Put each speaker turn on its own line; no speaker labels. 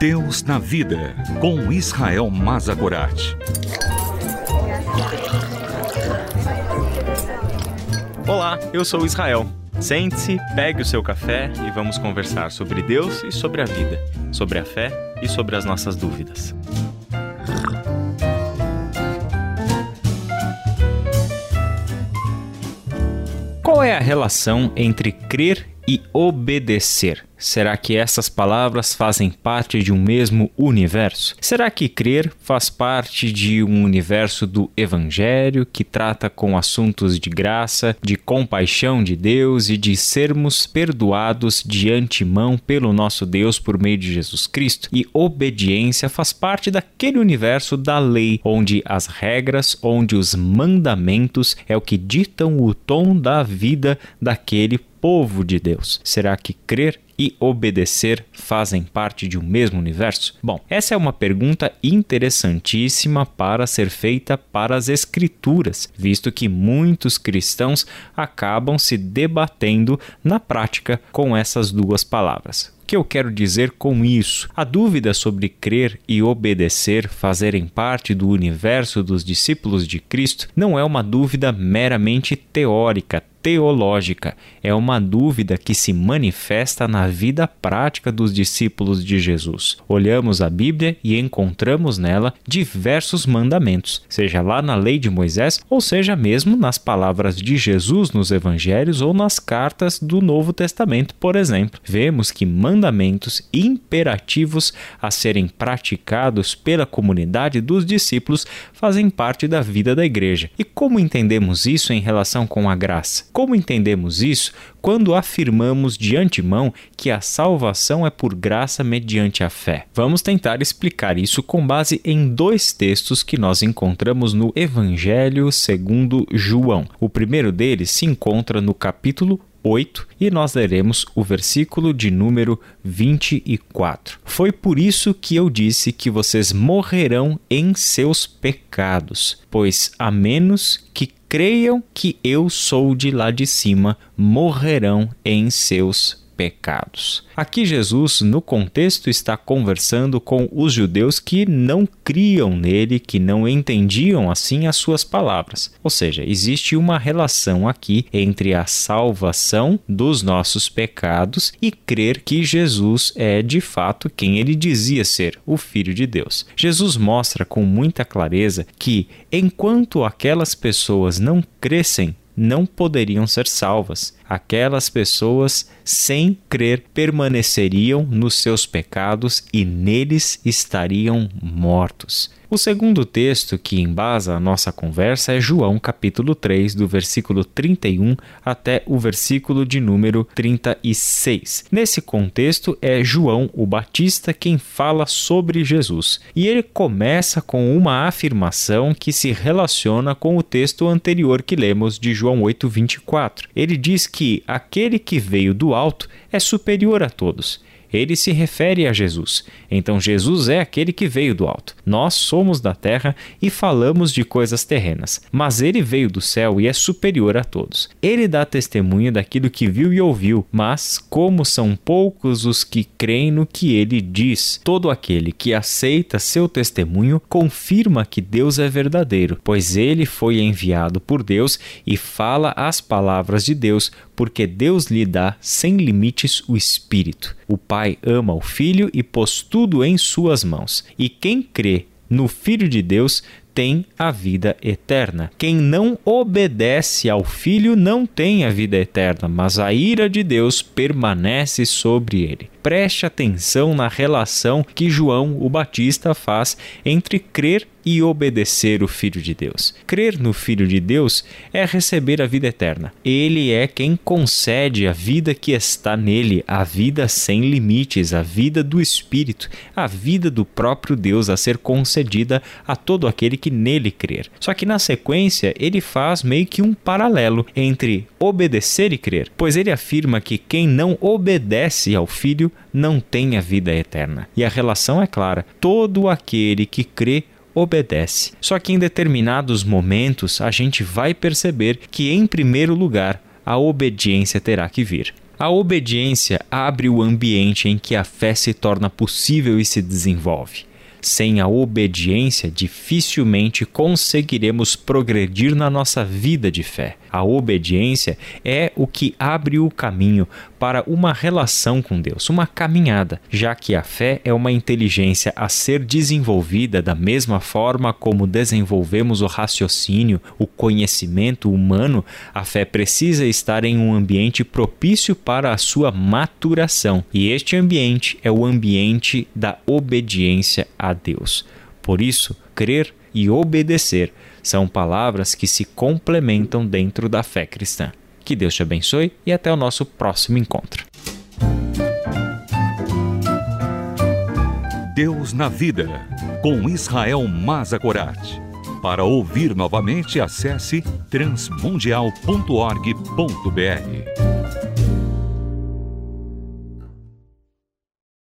Deus na Vida, com Israel Mazagorat.
Olá, eu sou Israel. Sente-se, pegue o seu café e vamos conversar sobre Deus e sobre a vida, sobre a fé e sobre as nossas dúvidas. Qual é a relação entre crer e obedecer? Será que essas palavras fazem parte de um mesmo universo? Será que crer faz parte de um universo do Evangelho que trata com assuntos de graça, de compaixão de Deus e de sermos perdoados de antemão pelo nosso Deus por meio de Jesus Cristo? E obediência faz parte daquele universo da lei, onde as regras, onde os mandamentos é o que ditam o tom da vida daquele povo de Deus? Será que crer e obedecer fazem parte de um mesmo universo? Bom, essa é uma pergunta interessantíssima para ser feita para as Escrituras, visto que muitos cristãos acabam se debatendo na prática com essas duas palavras que eu quero dizer com isso? A dúvida sobre crer e obedecer fazerem parte do universo dos discípulos de Cristo não é uma dúvida meramente teórica, teológica, é uma dúvida que se manifesta na vida prática dos discípulos de Jesus. Olhamos a Bíblia e encontramos nela diversos mandamentos, seja lá na lei de Moisés, ou seja mesmo nas palavras de Jesus nos evangelhos ou nas cartas do Novo Testamento, por exemplo. Vemos que mandamentos imperativos a serem praticados pela comunidade dos discípulos fazem parte da vida da igreja. E como entendemos isso em relação com a graça? Como entendemos isso quando afirmamos de antemão que a salvação é por graça mediante a fé? Vamos tentar explicar isso com base em dois textos que nós encontramos no Evangelho segundo João. O primeiro deles se encontra no capítulo 8 e nós leremos o versículo de número 24. Foi por isso que eu disse que vocês morrerão em seus pecados, pois a menos que creiam que eu sou de lá de cima, morrerão em seus pecados. Aqui Jesus, no contexto, está conversando com os judeus que não criam nele, que não entendiam assim as suas palavras. Ou seja, existe uma relação aqui entre a salvação dos nossos pecados e crer que Jesus é de fato quem ele dizia ser, o Filho de Deus. Jesus mostra com muita clareza que enquanto aquelas pessoas não crescem não poderiam ser salvas. Aquelas pessoas, sem crer, permaneceriam nos seus pecados e neles estariam mortos. O segundo texto que embasa a nossa conversa é João capítulo 3, do versículo 31 até o versículo de número 36. Nesse contexto é João o Batista quem fala sobre Jesus, e ele começa com uma afirmação que se relaciona com o texto anterior que lemos de João 8:24. Ele diz que aquele que veio do alto é superior a todos ele se refere a Jesus. Então, Jesus é aquele que veio do alto. Nós somos da terra e falamos de coisas terrenas, mas ele veio do céu e é superior a todos. Ele dá testemunho daquilo que viu e ouviu, mas como são poucos os que creem no que ele diz, todo aquele que aceita seu testemunho confirma que Deus é verdadeiro, pois ele foi enviado por Deus e fala as palavras de Deus, porque Deus lhe dá sem limites o Espírito. O Pai ama o Filho e pôs tudo em suas mãos. E quem crê no Filho de Deus tem a vida eterna. Quem não obedece ao Filho não tem a vida eterna, mas a ira de Deus permanece sobre ele. Preste atenção na relação que João o Batista faz entre crer e obedecer o Filho de Deus. Crer no Filho de Deus é receber a vida eterna. Ele é quem concede a vida que está nele, a vida sem limites, a vida do Espírito, a vida do próprio Deus a ser concedida a todo aquele que nele crer. Só que na sequência ele faz meio que um paralelo entre obedecer e crer, pois ele afirma que quem não obedece ao Filho não tem a vida eterna. E a relação é clara: todo aquele que crê obedece. Só que em determinados momentos a gente vai perceber que, em primeiro lugar, a obediência terá que vir. A obediência abre o ambiente em que a fé se torna possível e se desenvolve. Sem a obediência, dificilmente conseguiremos progredir na nossa vida de fé. A obediência é o que abre o caminho para uma relação com Deus, uma caminhada, já que a fé é uma inteligência a ser desenvolvida da mesma forma como desenvolvemos o raciocínio, o conhecimento humano, a fé precisa estar em um ambiente propício para a sua maturação. E este ambiente é o ambiente da obediência a Deus. Por isso, crer e obedecer são palavras que se complementam dentro da fé cristã. Que Deus te abençoe e até o nosso próximo encontro.
Deus na Vida, com Israel Mazagorat. Para ouvir novamente, acesse transmundial.org.br.